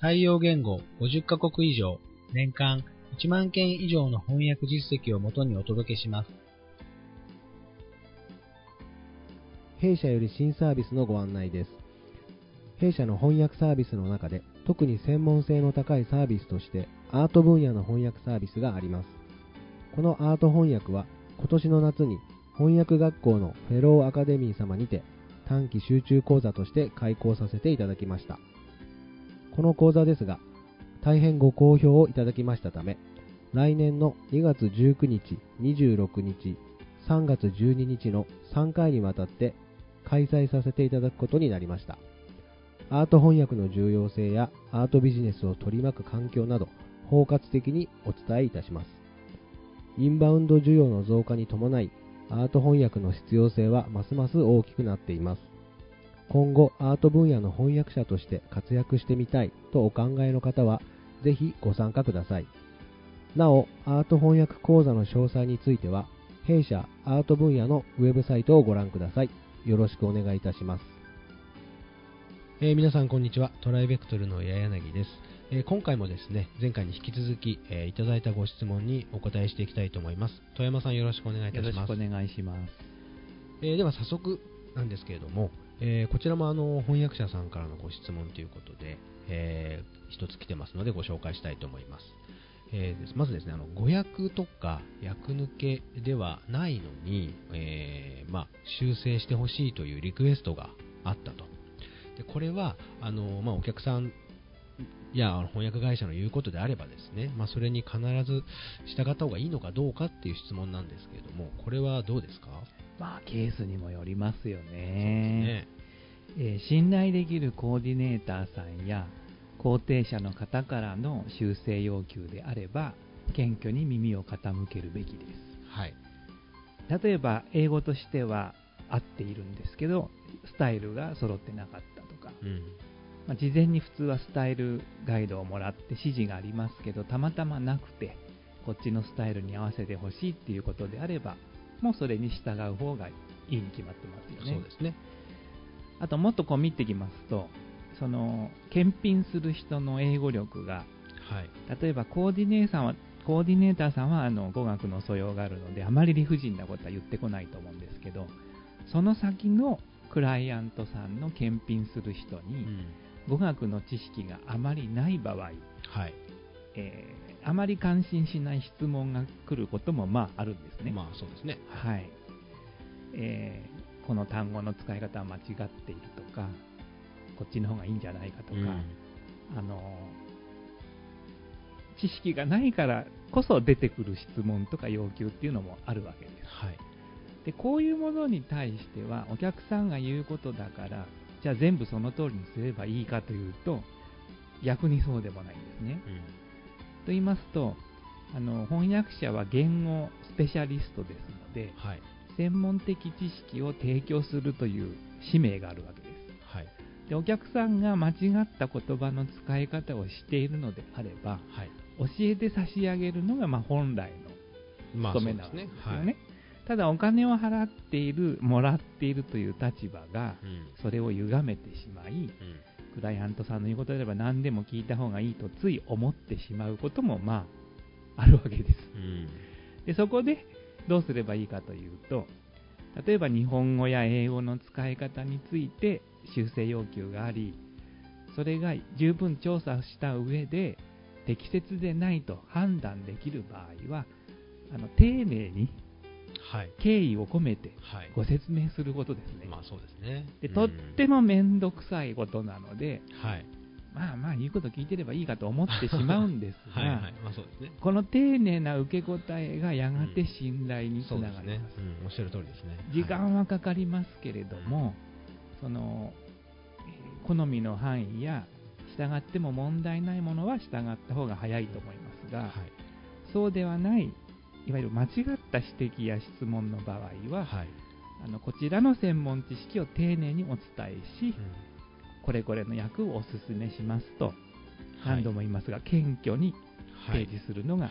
対応言語50カ国以上、年間1万件以上の翻訳実績をもとにお届けします。弊社より新サービスのご案内です。弊社の翻訳サービスの中で特に専門性の高いサービスとしてアート分野の翻訳サービスがあります。このアート翻訳は今年の夏に翻訳学校のフェローアカデミー様にて短期集中講座として開講させていただきました。この講座ですが、大変ご好評をいただきましたため、来年の2月19日、26日、3月12日の3回にわたって開催させていただくことになりました。アート翻訳の重要性やアートビジネスを取り巻く環境など包括的にお伝えいたします。インバウンド需要の増加に伴い、アート翻訳の必要性はますます大きくなっています。今後アート分野の翻訳者として活躍してみたいとお考えの方は、ぜひご参加ください。なお、アート翻訳講座の詳細については、弊社アート分野のウェブサイトをご覧ください。よろしくお願いいたします。えー、皆さんこんにちは。トライベクトルの八柳です。えー、今回もですね、前回に引き続き、えー、いただいたご質問にお答えしていきたいと思います。富山さんよろしくお願いいたします。よろしくお願いします。えでは早速なんですけれども、えこちらもあの翻訳者さんからのご質問ということで、えー、一つ来てますのでご紹介したいと思います。えー、まずですね、あの語訳とか訳抜けではないのに、えー、まあ、修正してほしいというリクエストがあったと。でこれはあの、まあ、お客さんや翻訳会社の言うことであればですね、まあ、それに必ず従った方がいいのかどうかっていう質問なんですけれども、これはどうですか？まあ、ケースにもよりますよね。ねえー、信頼できるコーディネーターさんや肯定者の方からの修正要求であれば、謙虚に耳を傾けるべきです。はい、例えば、英語としては合っているんですけど、スタイルが揃ってなかったとか、うんまあ、事前に普通はスタイルガイドをもらって指示がありますけど、たまたまなくて、こっちのスタイルに合わせてほしいっていうことであれば、もうそれに従う方がいいに決まってますよね。そうですね。あと、もっとこう見てきますと、その、検品する人の英語力が、はい、例えばコーディネーターは、コーディネーターさんはあの語学の素養があるので、あまり理不尽なことは言ってこないと思うんですけど、その先のクライアントさんの検品する人に、語学の知識があまりない場合、はいえー、あまり関心しない質問が来ることもまああるんですね。まあそうですね。はい。えー、この単語の使い方は間違っているとか、こっちの方がいいんじゃないかとか、うん、あの知識がないからこそ出てくる質問とか要求っていうのもあるわけです。はい、でこういうものに対してはお客さんが言うことだからじゃあ全部その通りにすればいいかというと逆にそうでもないんですね。うん、と言いますとあの翻訳者は言語スペシャリストですので、はい、専門的知識を提供するという使命があるわけです。はい、でお客さんが間違った言葉の使い方をしているのであれば、はい、教えて差し上げるのがまあ本来の務めなわけですよね。ただお金を払っている、もらっているという立場が、それを歪めてしまい、うん、クライアントさんの言うことであれば何でも聞いた方がいいとつい思ってしまうことも、まあ、あるわけです。うん、でそこでどうすればいいかというと、例えば日本語や英語の使い方について修正要求があり、それが十分調査した上で適切でないと判断できる場合は、あの丁寧にはい、敬意を込めてご説明することですね。まあそうですね。でとっても面倒くさいことなので、はい、まあまあ言うこと聞いてればいいかと思ってしまうんですが、はいはい。まあそうですね、この丁寧な受け答えがやがて信頼につながります。うんね。うん、おっしゃる通りですね。時間はかかりますけれども、その好みの範囲や従っても問題ないものは従った方が早いと思いますが、はい、そうではないいわゆる間違った指摘や質問の場合は、はい、あのこちらの専門知識を丁寧にお伝えし、うん、これこれの役をお勧めしますと何度も言いますが、謙虚に提示するのが、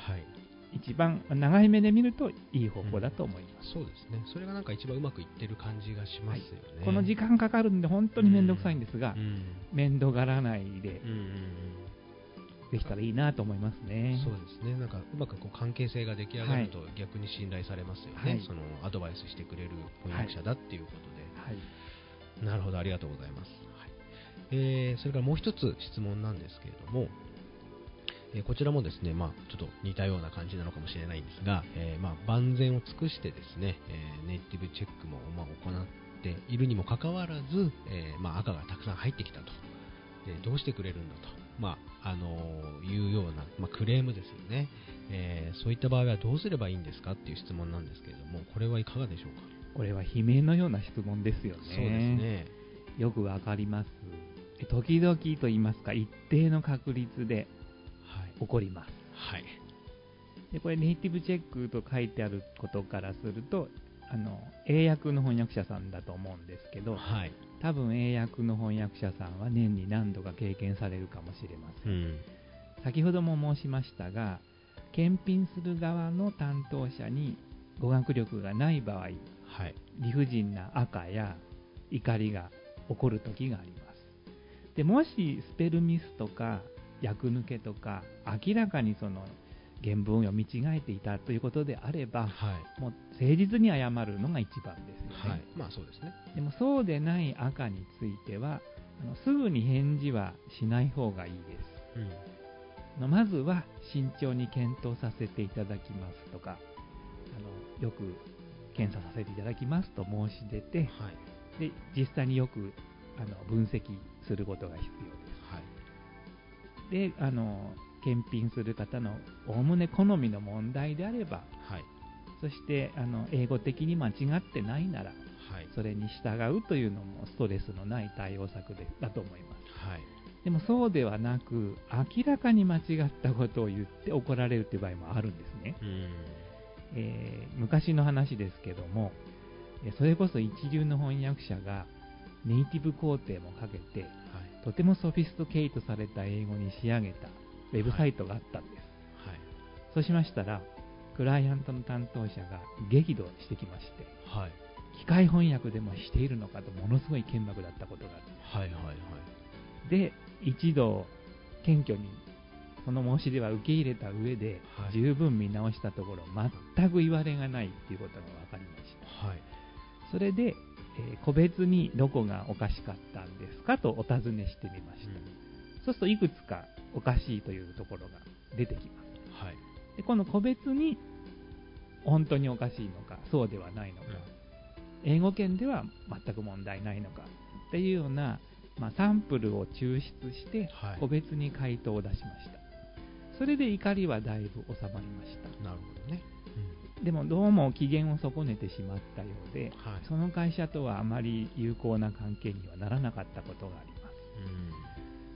一番長い目で見るといい方法だと思います、うん、そうですね、それがなんか一番うまくいってる感じがしますよね、はい、この時間かかるんで、本当に面倒くさいんですが、うん、面倒がらないで、できたらいいなと思いますね。そうですね。なんかうまくこう関係性が出来上がると逆に信頼されますよね。はい、そのアドバイスしてくれる翻訳者だっていうことで。はい、なるほど、ありがとうございます。はい、えー、それからもう一つ質問なんですけれども、えー、こちらもですね、まあ、ちょっと似たような感じなのかもしれないんですが、えー、まあ、万全を尽くしてですね、えネイティブチェックも、まあ、行っているにもかかわらず、えまあ、赤がたくさん入ってきたと。でどうしてくれるんだと。まあ、あのいうような、まあ、クレームですよね、えー、そういった場合はどうすればいいんですかっていう質問なんですけれども、これはいかがでしょうか？これは悲鳴のような質問ですよね。そうですね。よくわかります。時々と言いますか、一定の確率で起こります。はい。でこれネイティブチェックと書いてあることからするとあの英訳の翻訳者さんだと思うんですけど、はい、多分英訳の翻訳者さんは年に何度か経験されるかもしれません、うん、先ほども申しましたが検品する側の担当者に語学力がない場合、はい、理不尽な赤や怒りが起こる時があります。でもしスペルミスとか役抜けとか明らかにその原文を見違えていたということであれば、はい、もう誠実に謝るのが一番ですよね。はい、まあそうですね。でもそうでない赤については、あのすぐに返事はしない方がいいです。うん、まずは慎重に検討させていただきますとか、あのよく検査させていただきますと申し出て、はい、で実際によくあの分析することが必要です。はい、であの検品する方のおおむね好みの問題であれば、はい、そしてあの英語的に間違ってないなら、はい、それに従うというのもストレスのない対応策でだと思います、はい、でもそうではなく明らかに間違ったことを言って怒られるという場合もあるんですね、えー、昔の話ですけどもそれこそ一流の翻訳者がネイティブ工程もかけて、はい、とてもソフィストケイトされた英語に仕上げたウェブサイトがあったんです。はい、そうしましたら、クライアントの担当者が激怒してきまして、はい、機械翻訳でもしているのかとものすごい剣幕だったことがあるはいはいはい、で、一度、謙虚にその申し出は受け入れた上で、はい、十分見直したところ、全く言われがないということが分かりました。はい、それで、えー、個別にどこがおかしかったんですかとお尋ねしてみました。うん、そうするといくつかおかしいというところが出てきます。はい、でこの個別に本当におかしいのか、そうではないのか、うん、英語圏では全く問題ないのかっていうような、まあ、サンプルを抽出して、個別に回答を出しました。それで怒りはだいぶ収まりました。なるほどね。うん、でもどうも機嫌を損ねてしまったようで、はい、その会社とはあまり有効な関係にはならなかったことがあります。うん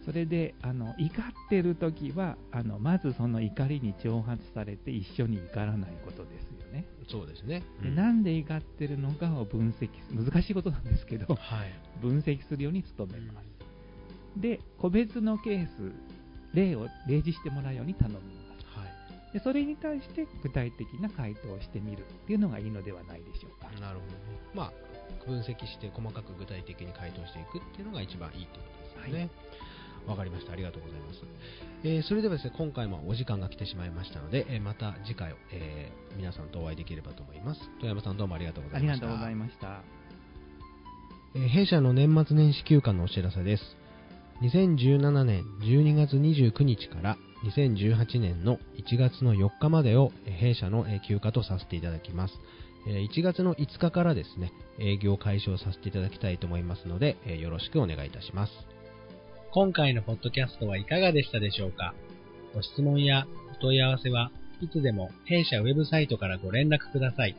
それであの怒ってる時はあのまずその怒りに挑発されて一緒に怒らないことですよね。そうですね、うん、でなんで怒ってるのかを分析難しいことなんですけど、はい、分析するように努めます。うん、で個別のケース例を例示してもらうように頼みます。はい、でそれに対して具体的な回答をしてみるっていうのがいいのではないでしょうか。なるほどね。まあ分析して細かく具体的に回答していくっていうのが一番いいってことですよね。はいわかりました。ありがとうございます。えー、それではですね、今回もお時間が来てしまいましたので、えー、また次回、えー、皆さんとお会いできればと思います。富山さんどうもありがとうございました。ありがとうございました。え弊社の年末年始休暇のお知らせです。2017年12月29日から2018年の1月の4日までを弊社の休暇とさせていただきます。1月の5日からですね、営業開始をさせていただきたいと思いますので、よろしくお願いいたします。今回のポッドキャストはいかがでしたでしょうか？ご質問やお問い合わせはいつでも弊社ウェブサイトからご連絡ください。